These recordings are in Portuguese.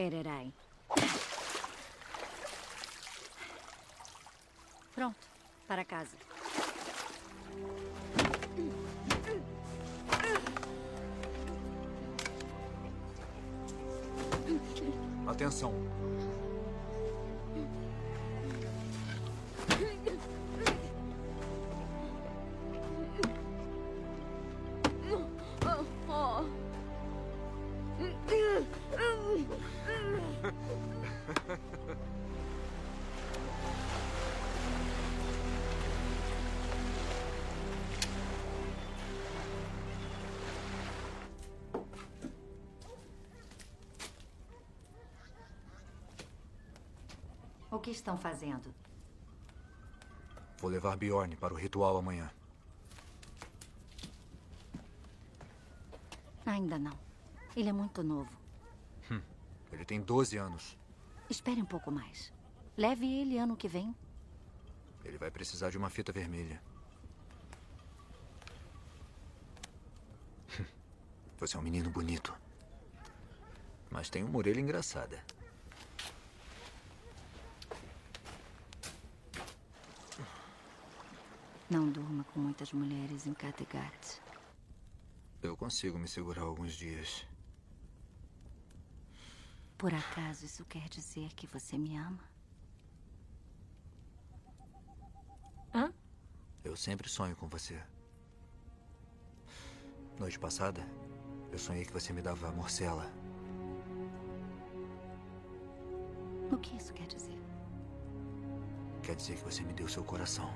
Ererai. Pronto, para casa. Atenção. O que estão fazendo? Vou levar Bjorn para o ritual amanhã. Ainda não. Ele é muito novo. Ele tem 12 anos. Espere um pouco mais. Leve ele ano que vem. Ele vai precisar de uma fita vermelha. Você é um menino bonito. Mas tem uma orelha engraçada. Não durma com muitas mulheres em Kattegat. Eu consigo me segurar alguns dias. Por acaso isso quer dizer que você me ama? Hã? Eu sempre sonho com você. Noite passada, eu sonhei que você me dava morcela. O que isso quer dizer? Quer dizer que você me deu seu coração.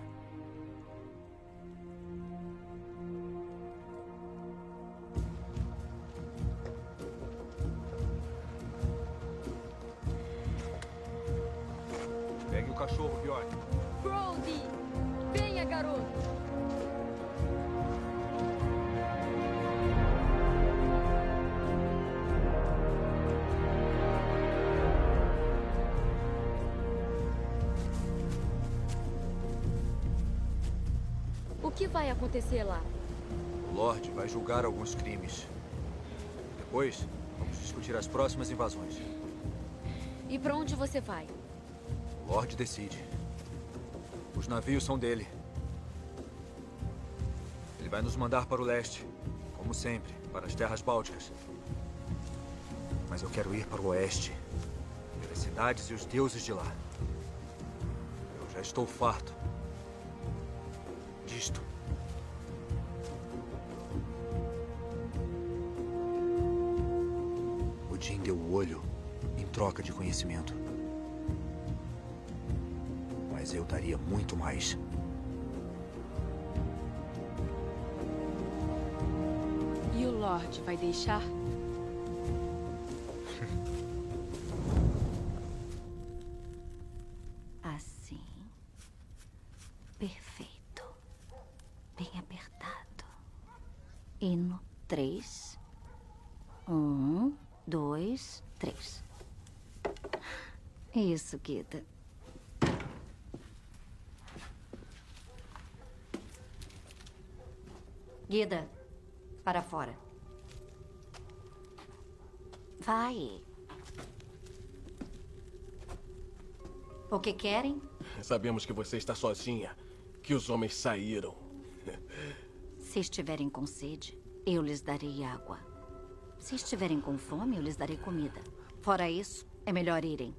Acontecer lá? O Lorde vai julgar alguns crimes. Depois, vamos discutir as próximas invasões. E pra onde você vai? O Lorde decide. Os navios são dele. Ele vai nos mandar para o leste, como sempre, para as terras bálticas. Mas eu quero ir para o oeste, ver as cidades e os deuses de lá. Eu já estou farto conhecimento. Mas eu daria muito mais. E o Lorde vai deixar? Para fora. Vai. O que querem? Sabemos que você está sozinha, que os homens saíram. Se estiverem com sede, eu lhes darei água. Se estiverem com fome, eu lhes darei comida. Fora isso, é melhor irem.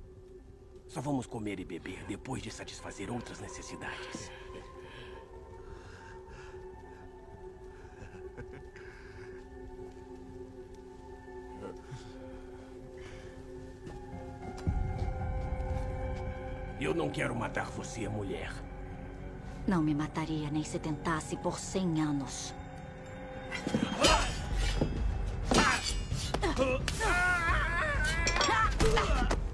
Só vamos comer e beber depois de satisfazer outras necessidades. Eu não quero matar você, mulher. Não me mataria nem se tentasse por cem anos. Guida!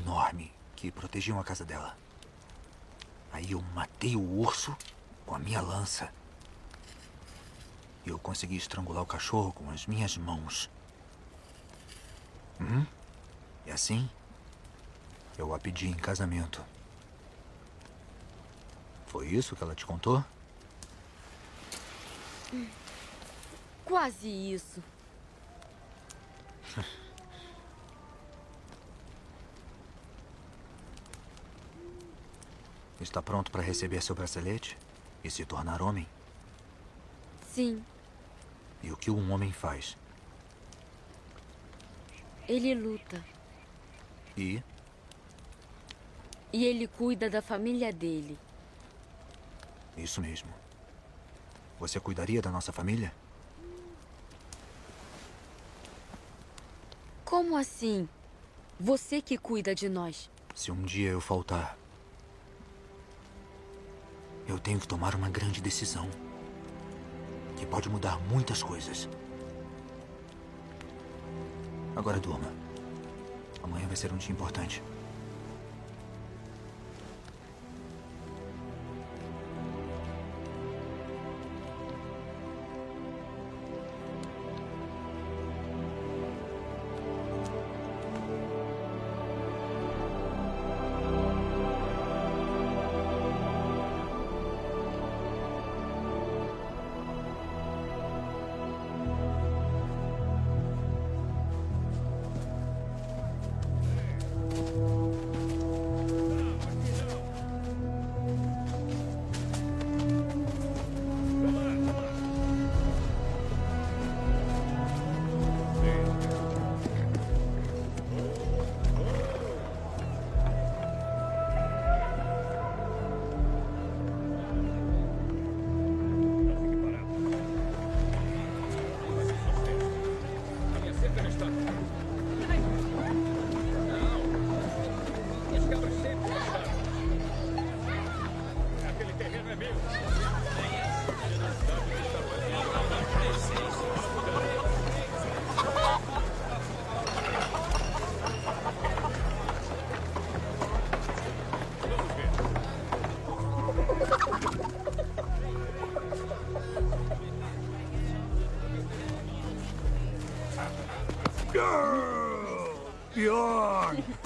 Enorme que protegiam a casa dela. Aí eu matei o urso com a minha lança. E eu consegui estrangular o cachorro com as minhas mãos. Hum? E assim, eu a pedi em casamento. Foi isso que ela te contou? Quase isso. Está pronto para receber seu bracelete e se tornar homem? Sim, E o que um homem faz? ele luta. E E ele cuida da família dele. isso mesmo. Você cuidaria da nossa família? Como assim? Você que cuida de nós. Se um dia eu faltar, eu tenho que tomar uma grande decisão que pode mudar muitas coisas. Agora durma. Amanhã vai ser um dia importante.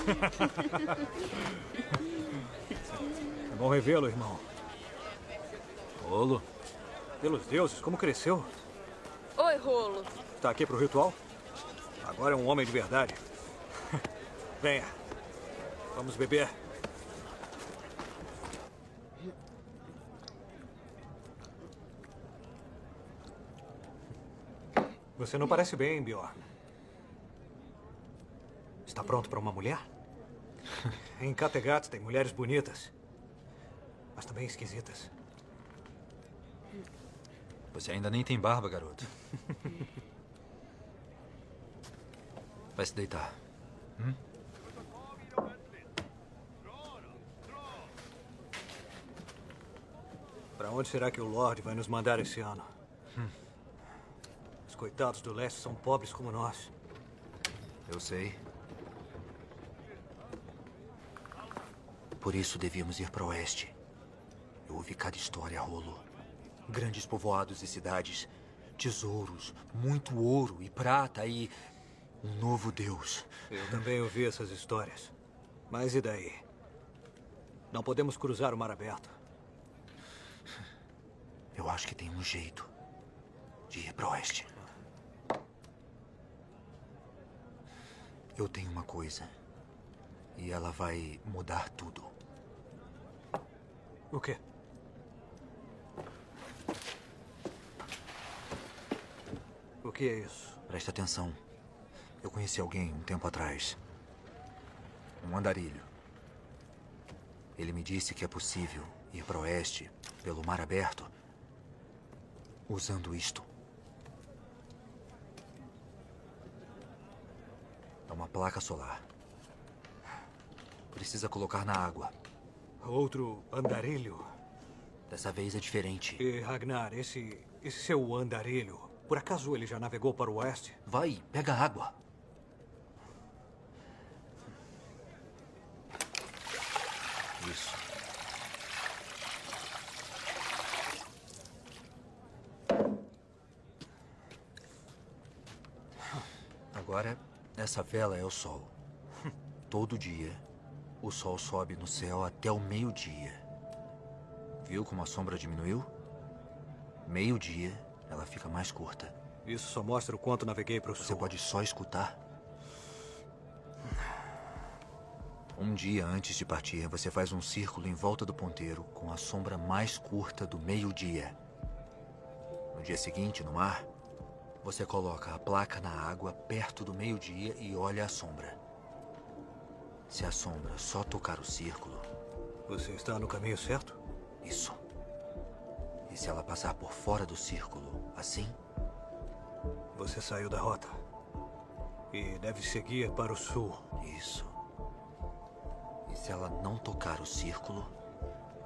É bom revê-lo, irmão. Rolo, Pelos deuses, como cresceu? Oi, Rolo. Está aqui pro ritual? Agora é um homem de verdade. Venha. Vamos beber. Você não parece bem, Bjorn. Está pronto para uma mulher? Em Kattegat tem mulheres bonitas, mas também esquisitas. você ainda nem tem barba, garoto. Vai se deitar. Para onde será que o Lorde vai nos mandar esse ano? Os coitados do leste são pobres como nós. Eu sei. Por isso devíamos ir para o oeste. Eu ouvi cada história, Rolo. Grandes povoados e cidades, tesouros, muito ouro e prata e um novo Deus. Eu também ouvi essas histórias. Mas e daí? Não podemos cruzar o mar aberto. Eu acho que tem um jeito de ir para o oeste. Eu tenho uma coisa. E ela vai mudar tudo. O quê? O que é isso? Presta atenção. Eu conheci alguém um tempo atrás. Um andarilho. Ele me disse que é possível ir para o oeste, pelo mar aberto, usando isto. É uma placa solar. Precisa colocar na água. Outro andarilho. Dessa vez é diferente. E Ragnar, esse, esse seu andarilho Por acaso ele já navegou para o oeste? Vai, pega água. Isso. Agora, essa vela é o sol. Todo dia, o sol sobe no céu até o meio-dia. Viu como a sombra diminuiu? Meio-dia, ela fica mais curta. Isso só mostra o quanto naveguei para o Você sul. pode só escutar. Um dia antes de partir, você faz um círculo em volta do ponteiro com a sombra mais curta do meio-dia. No dia seguinte, no mar, você coloca a placa na água perto do meio-dia e olha a sombra. Se a sombra só tocar o círculo, Você está no caminho certo? isso. E se ela passar por fora do círculo, assim, Você saiu da rota. E deve seguir para o sul. isso. E se ela não tocar o círculo,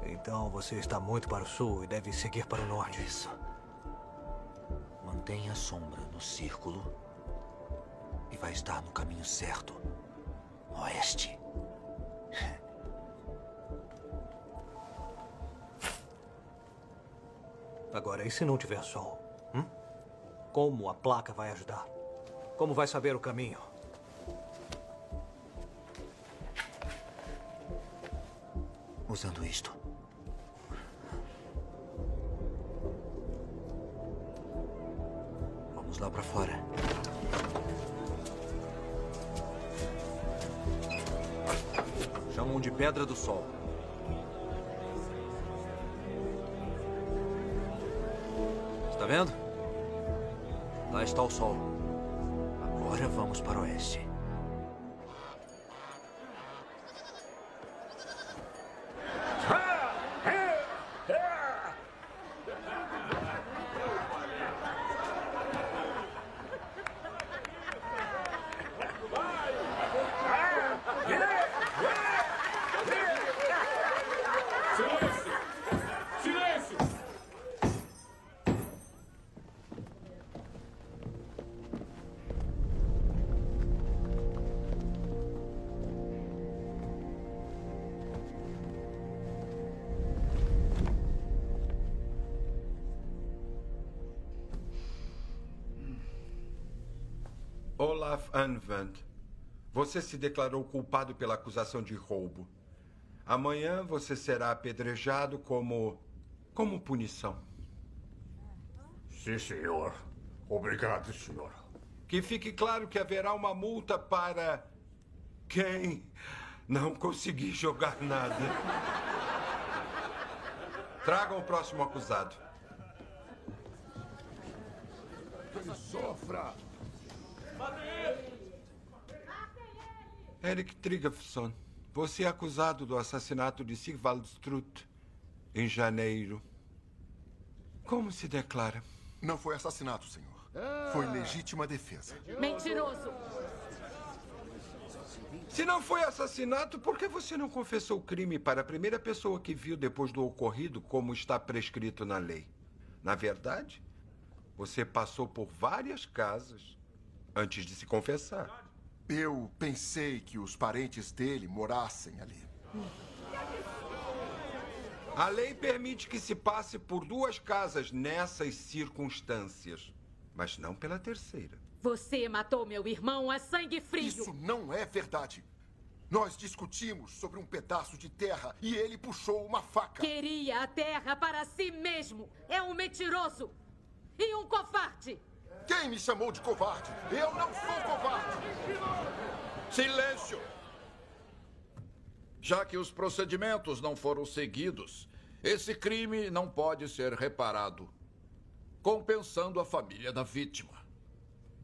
Então você está muito para o sul e deve seguir para o norte. Isso. Mantenha a sombra no círculo e vai estar no caminho certo. Oeste. Agora, e se não tiver sol? Hum? Como a placa vai ajudar? Como vai saber o caminho? Usando isto. Vamos lá pra fora. De Pedra do Sol. Está vendo? Lá está o sol. Agora vamos para o oeste. Olaf Anvand, você se declarou culpado pela acusação de roubo. Amanhã você será apedrejado como. como punição. Sim, senhor. Obrigado, senhor. Que fique claro que haverá uma multa para. quem não conseguir jogar nada. Tragam o próximo acusado. Sofra! Eric Trigafson, você é acusado do assassinato de Sigvald Strutt em janeiro. Como se declara? Não foi assassinato, senhor. Foi legítima defesa. Mentiroso! Se não foi assassinato, por que você não confessou o crime para a primeira pessoa que viu depois do ocorrido, como está prescrito na lei? Na verdade, você passou por várias casas antes de se confessar. Eu pensei que os parentes dele morassem ali. A lei permite que se passe por duas casas nessas circunstâncias, mas não pela terceira. Você matou meu irmão a sangue frio! Isso não é verdade. Nós discutimos sobre um pedaço de terra e ele puxou uma faca. Queria a terra para si mesmo! É um mentiroso! E um covarde! Quem me chamou de covarde? Eu não sou covarde! Silêncio! Já que os procedimentos não foram seguidos, esse crime não pode ser reparado, compensando a família da vítima.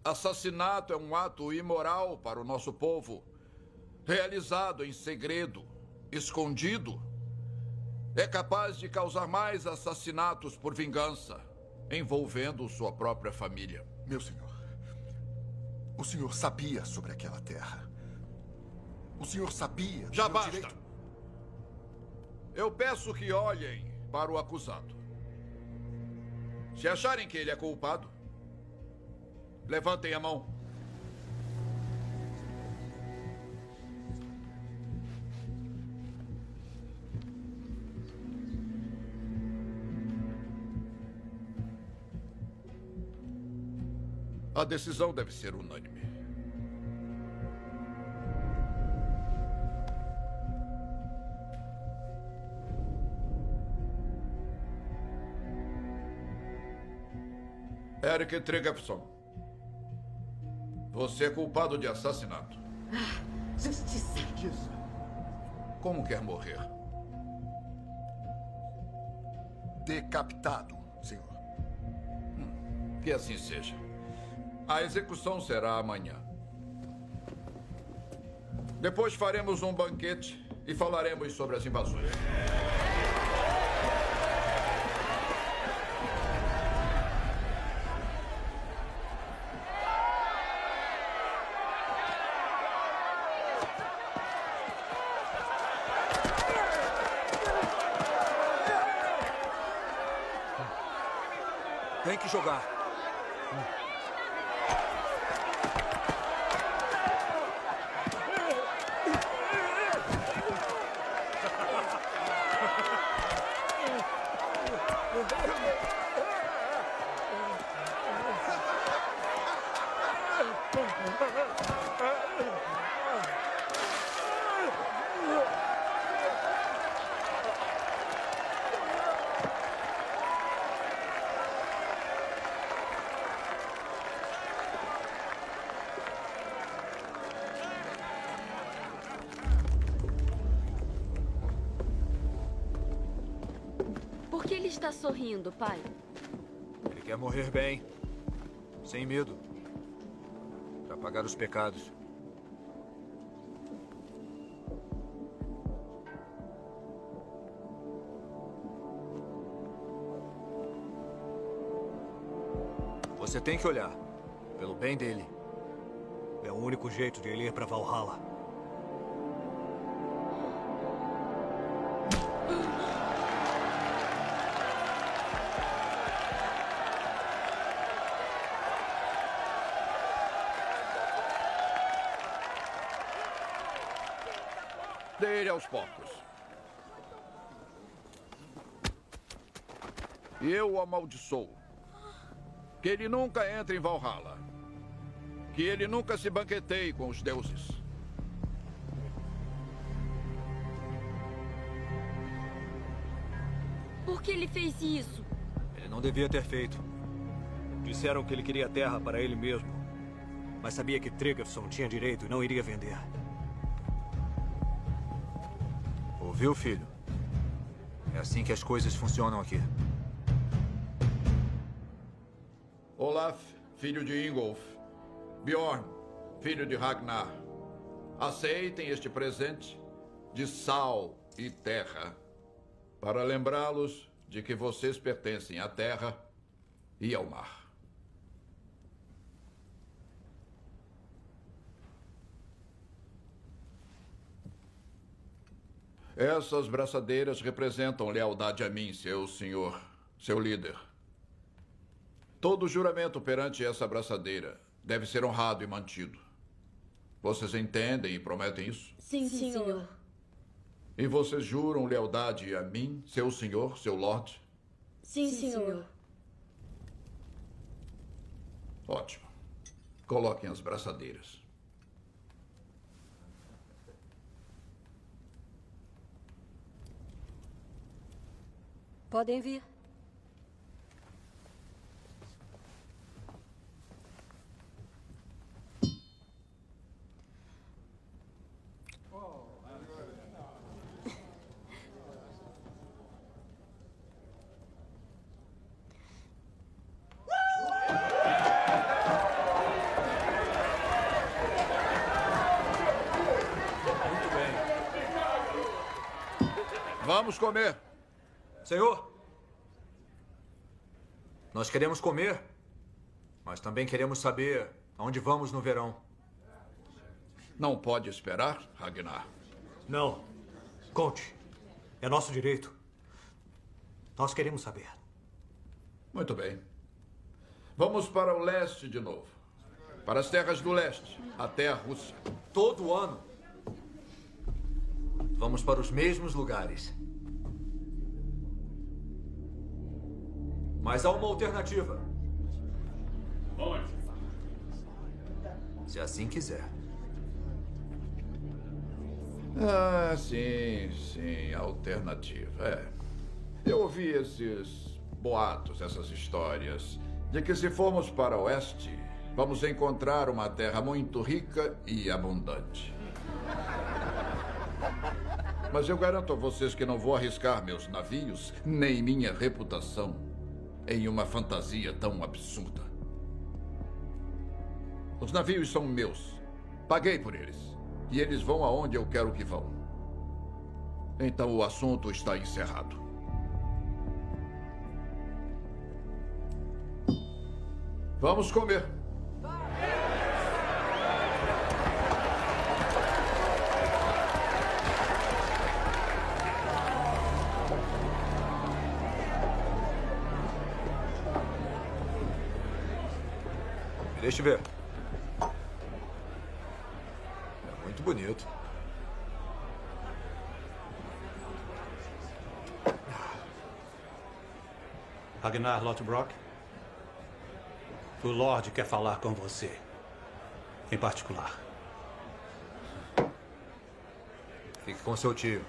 Assassinato é um ato imoral para o nosso povo, realizado em segredo, escondido. É capaz de causar mais assassinatos por vingança, envolvendo sua própria família. Meu senhor, o senhor sabia sobre aquela terra. O senhor sabia. Já basta. direito. Eu peço que olhem para o acusado. Se acharem que ele é culpado, levantem a mão. A decisão deve ser unânime. Eric Triggerson. Você é culpado de assassinato. Justiça. Como quer morrer? Decapitado, senhor. Que assim seja. A execução será amanhã. Depois faremos um banquete e falaremos sobre as invasões. Ele está sorrindo, pai? Ele quer morrer bem. Sem medo. Para pagar os pecados. Você tem que olhar. Pelo bem dele. É o único jeito de ele ir para Valhalla. Aos poucos. E eu o amaldiçoo. Que ele nunca entre em Valhalla. Que ele nunca se banqueteie com os deuses. Por que ele fez isso? Ele não devia ter feito. Disseram que ele queria terra para ele mesmo. Mas sabia que Triggerson tinha direito e não iria vender. Ouviu, filho? É assim que as coisas funcionam aqui. Olaf, filho de Ingolf. Bjorn, filho de Ragnar. Aceitem este presente de sal e terra para lembrá-los de que vocês pertencem à terra e ao mar. Essas braçadeiras representam lealdade a mim, seu senhor, seu líder. Todo juramento perante essa braçadeira deve ser honrado e mantido. Vocês entendem e prometem isso? Sim, senhor. E vocês juram lealdade a mim, seu senhor, seu lord? Sim, senhor. Ótimo. Coloquem as braçadeiras. Podem vir. Vamos comer. Senhor, nós queremos comer, mas também queremos saber aonde vamos no verão. Não pode esperar, Ragnar? Não. Conte. É nosso direito. Nós queremos saber. Muito bem. Vamos para o leste de novo. Para as terras do leste, até a Rússia. Todo ano. Vamos para os mesmos lugares. Mas há uma alternativa. Onde? Se assim quiser. Ah, sim, sim, alternativa. É. Eu ouvi esses boatos, essas histórias, de que se formos para o oeste, vamos encontrar uma terra muito rica e abundante. Mas eu garanto a vocês que não vou arriscar meus navios, nem minha reputação, em uma fantasia tão absurda. Os navios são meus. Paguei por eles. E eles vão aonde eu quero que vão. Então o assunto está encerrado. Vamos comer. Deixa eu ver. É muito bonito. Ragnar Lothbrok? O Lorde quer falar com você. Em particular. Fique com seu tio.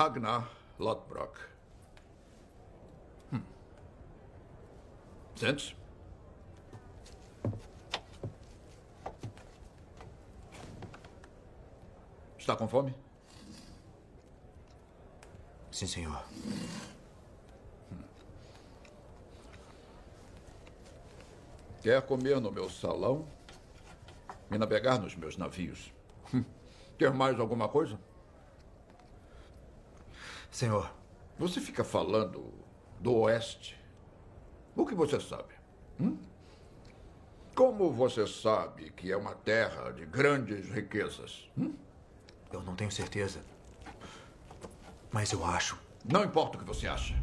Ragnar Lothbrok. Hum. Sente-se. Está com fome? Sim, senhor. Quer comer no meu salão e navegar nos meus navios? Quer mais alguma coisa? Senhor. Você fica falando do Oeste. O que você sabe? Hum? Como você sabe que é uma terra de grandes riquezas? Hum? Eu não tenho certeza. Mas eu acho. Não importa o que você acha.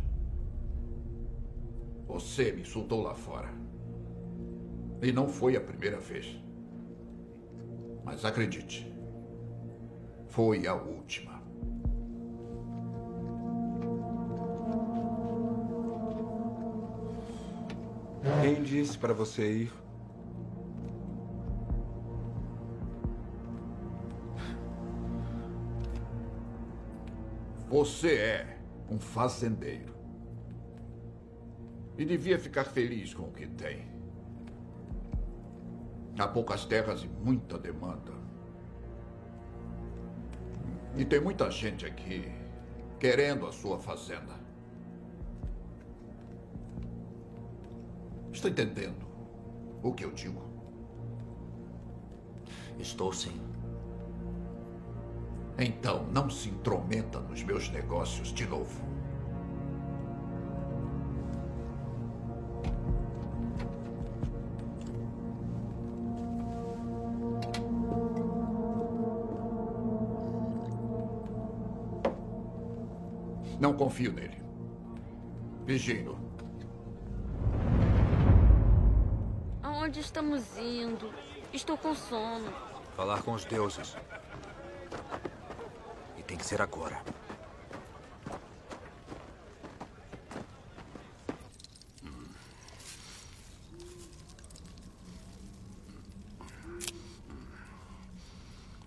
Você me insultou lá fora. E não foi a primeira vez. Mas acredite, foi a última. Quem disse para você ir? Você é um fazendeiro. E devia ficar feliz com o que tem. Há poucas terras e muita demanda. E tem muita gente aqui querendo a sua fazenda. Está entendendo o que eu digo? Estou sim. Então não se intrometa nos meus negócios de novo. Confio nele. Vigino. Aonde estamos indo? Estou com sono. Falar com os deuses. E tem que ser agora.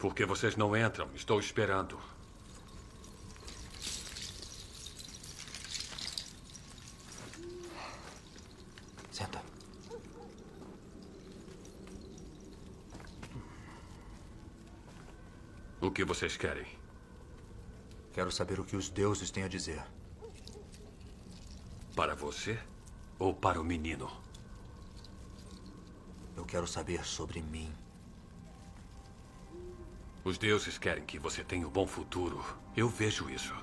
Por que vocês não entram? Estou esperando. Senta. O que vocês querem? Quero saber o que os deuses têm a dizer. Para você ou para o menino? Eu quero saber sobre mim. Os deuses querem que você tenha um bom futuro. Eu vejo isso.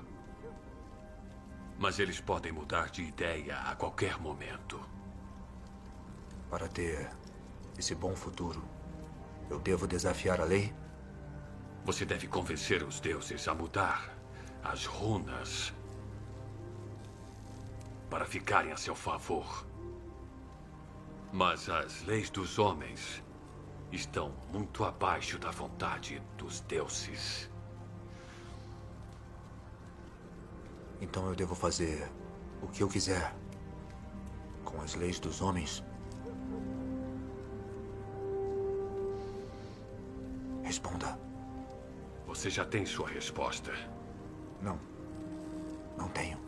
Mas eles podem mudar de ideia a qualquer momento. Para ter esse bom futuro, eu devo desafiar a lei? Você deve convencer os deuses a mudar as runas para ficarem a seu favor. Mas as leis dos homens estão muito abaixo da vontade dos deuses. Então eu devo fazer o que eu quiser com as leis dos homens? Responda. Você já tem sua resposta? Não. Não tenho.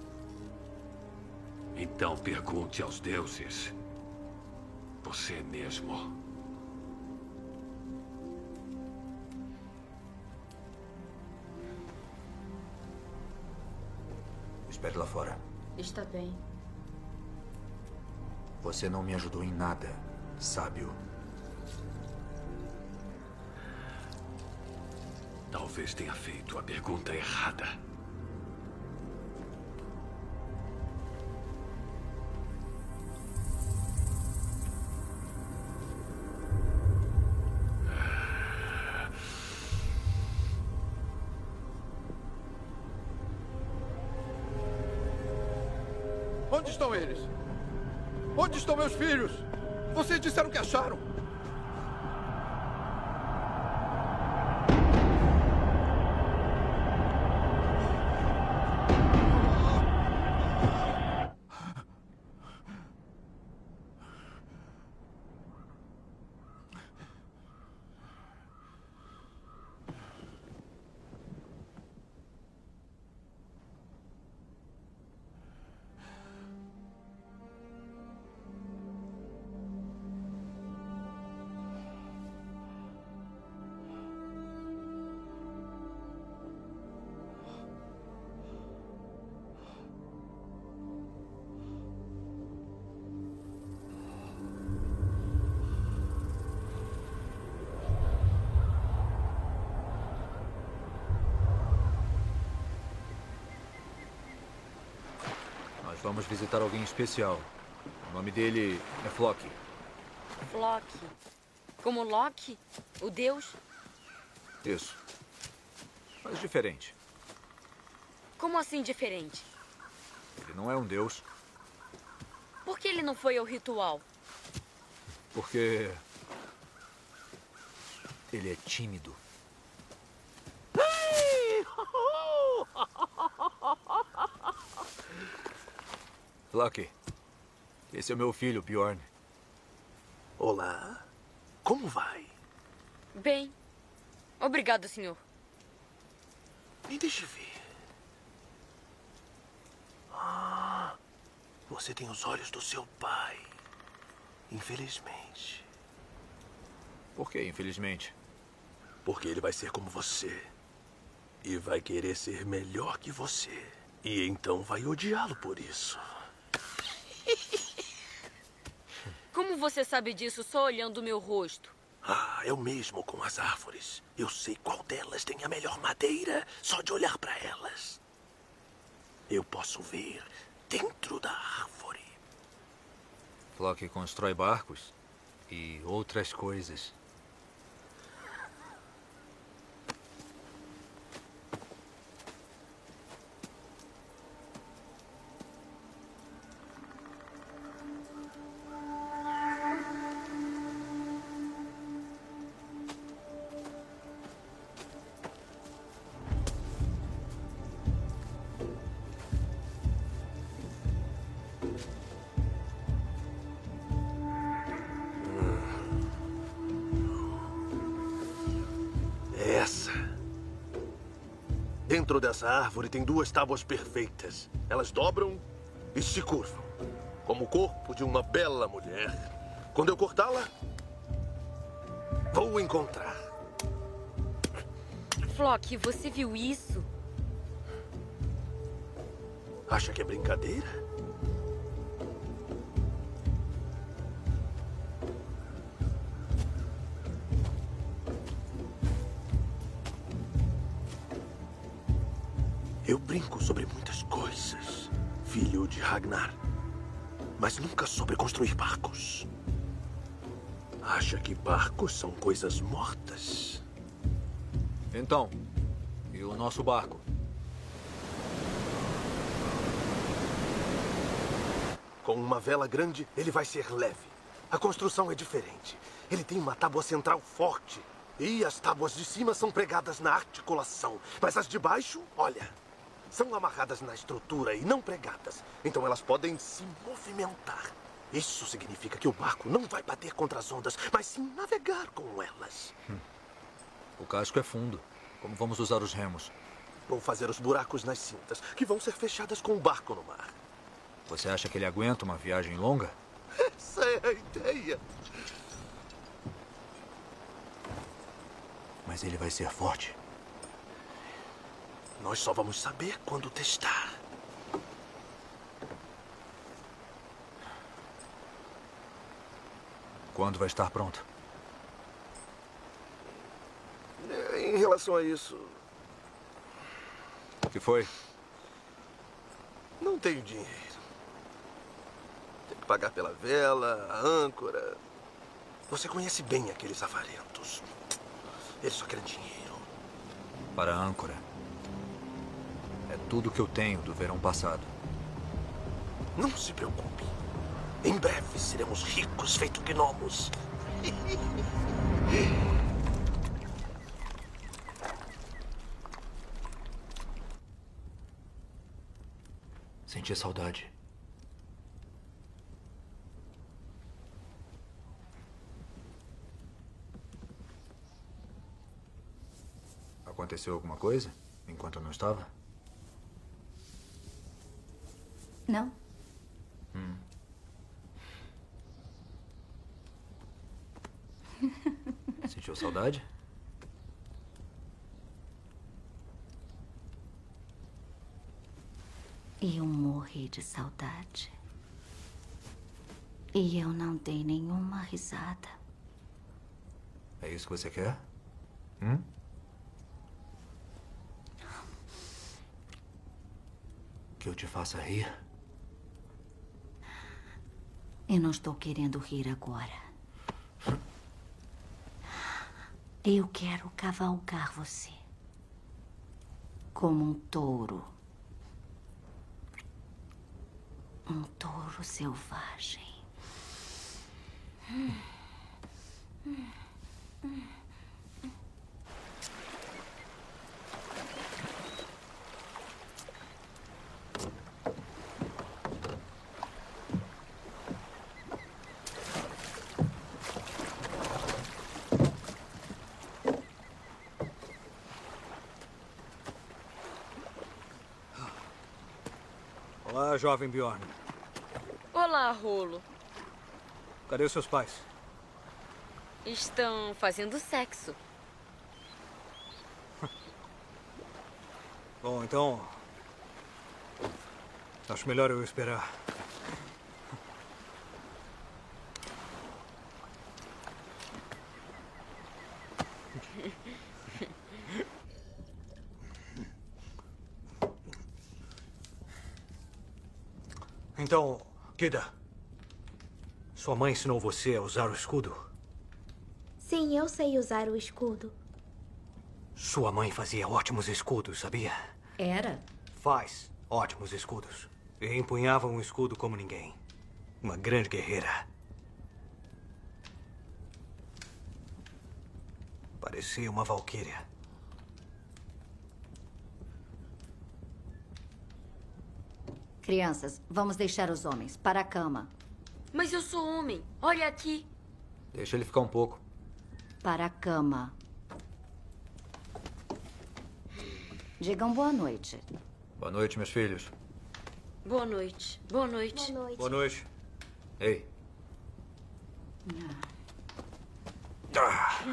Então pergunte aos deuses. Você mesmo. Espere lá fora. Está bem. Você não me ajudou em nada, sábio. Talvez tenha feito a pergunta errada. Onde estão eles? Onde estão meus filhos? Vocês disseram que acharam. Vamos visitar alguém especial. O nome dele é Flock. Flock. Como Loki? O deus? Isso. Mas diferente. Como assim diferente? Ele não é um deus, Por que ele não foi ao ritual? porque. Ele é tímido. Flock, esse é o meu filho, Bjorn. Olá. Como vai? Bem. Obrigado, senhor. Me deixe ver. Ah, você tem os olhos do seu pai. Infelizmente. Por que, infelizmente? Porque ele vai ser como você. E vai querer ser melhor que você. E então vai odiá-lo por isso. Como você sabe disso só olhando o meu rosto? Ah, é o mesmo com as árvores. Eu sei qual delas tem a melhor madeira só de olhar para elas. Eu posso ver dentro da árvore. Flock constrói barcos e outras coisas. Dessa árvore tem duas tábuas perfeitas. Elas dobram e se curvam, como o corpo de uma bela mulher. Quando eu cortá-la, vou encontrar. Flock, você viu isso? Acha que é brincadeira? Eu brinco sobre muitas coisas, filho de Ragnar. Mas nunca sobre construir barcos. Acha que barcos são coisas mortas? Então, e o nosso barco? Com uma vela grande, ele vai ser leve. A construção é diferente. Ele tem uma tábua central forte. E as tábuas de cima são pregadas na articulação. Mas as de baixo, olha, são amarradas na estrutura e não pregadas. Então elas podem se movimentar. Isso significa que o barco não vai bater contra as ondas, mas sim navegar com elas. Hum. O casco é fundo. Como vamos usar os remos? Vou fazer os buracos nas cintas, que vão ser fechadas com o barco no mar. Você acha que ele aguenta uma viagem longa? Essa é a ideia. Mas ele vai ser forte. Nós só vamos saber quando testar. Quando vai estar pronto? Em relação a isso. O que foi? Não tenho dinheiro. Tenho que pagar pela vela, a âncora. Você conhece bem aqueles avarentos. Eles só querem dinheiro. Para a âncora. É tudo que eu tenho do verão passado. Não se preocupe. Em breve seremos ricos, feito gnomos. Senti saudade. Aconteceu alguma coisa enquanto eu não estava? Não. Hum. Sentiu saudade? Eu morri de saudade. E eu não dei nenhuma risada. É isso que você quer? Hum? Que eu te faça rir? Eu não estou querendo rir agora. Eu quero cavalgar você. Como um touro. Um touro selvagem. Hum. Hum. Hum. Olá, jovem Bjorn. Olá, Rolo. Cadê os seus pais? Estão fazendo sexo. Bom, então. Acho melhor eu esperar. Então, Kida. Sua mãe ensinou você a usar o escudo? Sim, eu sei usar o escudo. Sua mãe fazia ótimos escudos, sabia? Era? Faz ótimos escudos. E empunhava um escudo como ninguém. Uma grande guerreira. Parecia uma valquíria. Crianças, vamos deixar os homens para a cama. Mas eu sou homem. Olha aqui. Deixa ele ficar um pouco. Para a cama. Digam boa noite. Boa noite, meus filhos. Boa noite. Boa noite. Boa noite. Boa noite. Ei. Ah.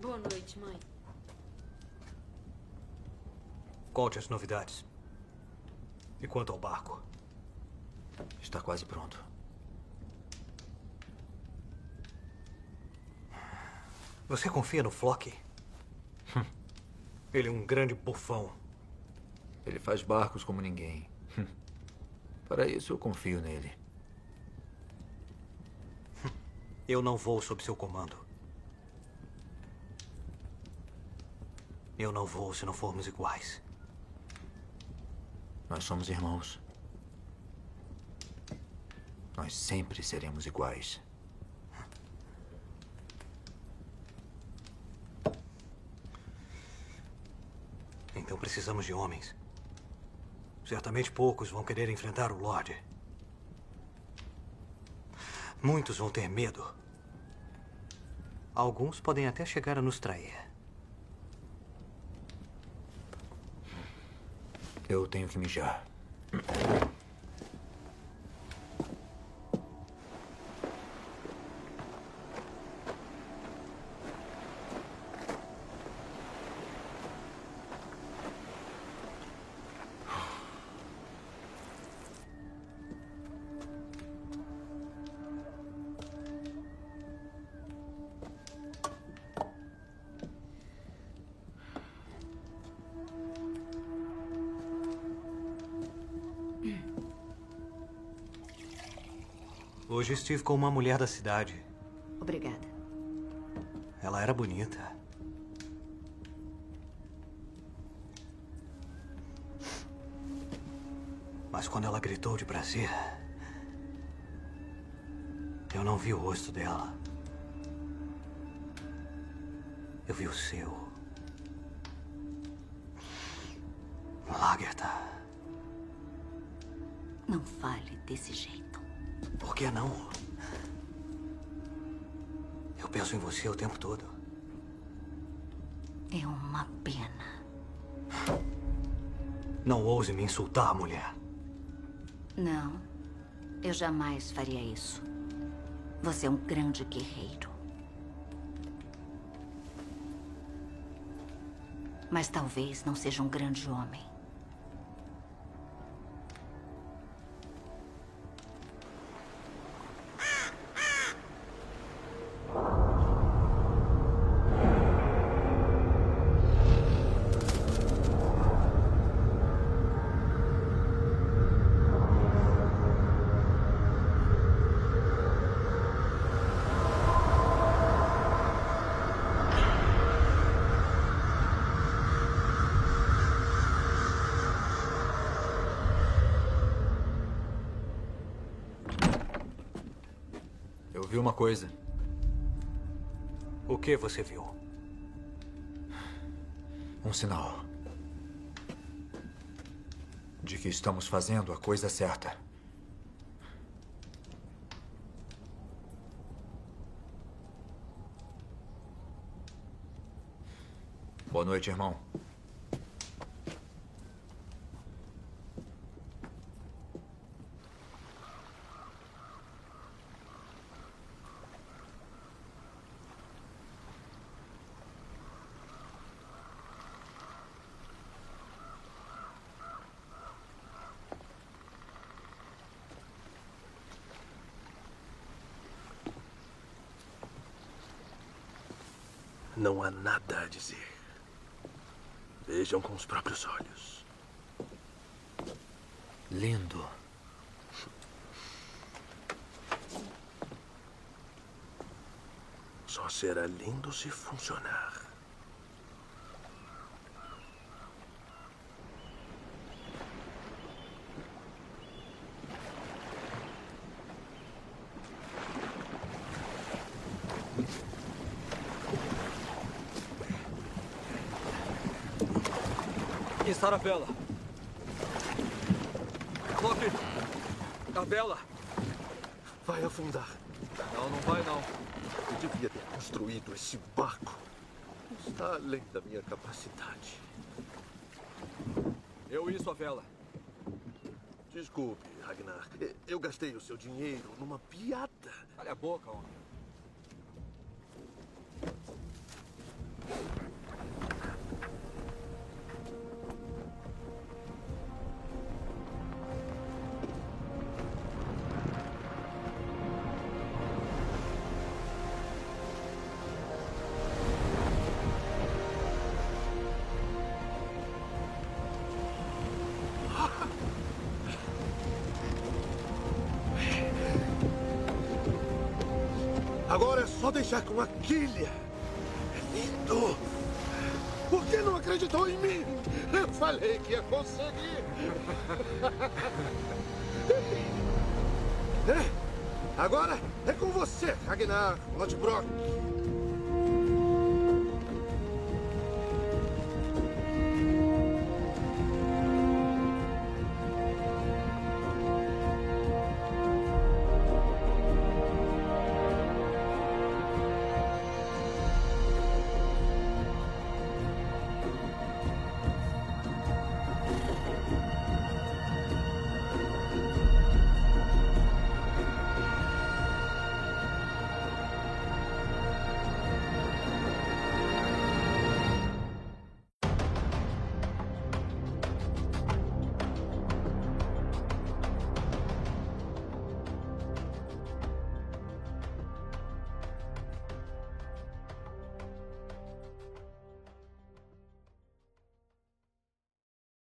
Boa noite, mãe. Conte as novidades. E quanto ao barco? Está quase pronto. Você confia no Flock? Hum. Ele é um grande bufão. Ele faz barcos como ninguém. Hum. Para isso eu confio nele. Hum. Eu não vou sob seu comando. Eu não vou se não formos iguais. Nós somos irmãos. Nós sempre seremos iguais. Então precisamos de homens. Certamente poucos vão querer enfrentar o Lorde. Muitos vão ter medo. Alguns podem até chegar a nos trair. Eu tenho que mijar. Estive com uma mulher da cidade. Obrigada. Ela era bonita. Mas quando ela gritou de prazer, eu não vi o rosto dela. Eu vi o seu. Lagertha. Não fale desse jeito. Que não? Eu penso em você o tempo todo. É uma pena. Não ouse me insultar, mulher. Não. Eu jamais faria isso. Você é um grande guerreiro. Mas talvez não seja um grande homem. Coisa. O que você viu? Um sinal. De que estamos fazendo a coisa certa. Boa noite, irmão. Não há nada a dizer. Vejam com os próprios olhos. Lindo. Só será lindo se funcionar. A vela. Loki! A vela! Vai afundar. Não, não vai não. Eu devia ter construído esse barco. Está além da minha capacidade. Eu isso a vela. Desculpe, Ragnar. Eu gastei o seu dinheiro numa piada. Calha a boca, homem. Só deixar com a quilha. É lindo. Por que não acreditou em mim? Eu falei que ia conseguir. É. Agora é com você, Ragnar Lodbrok.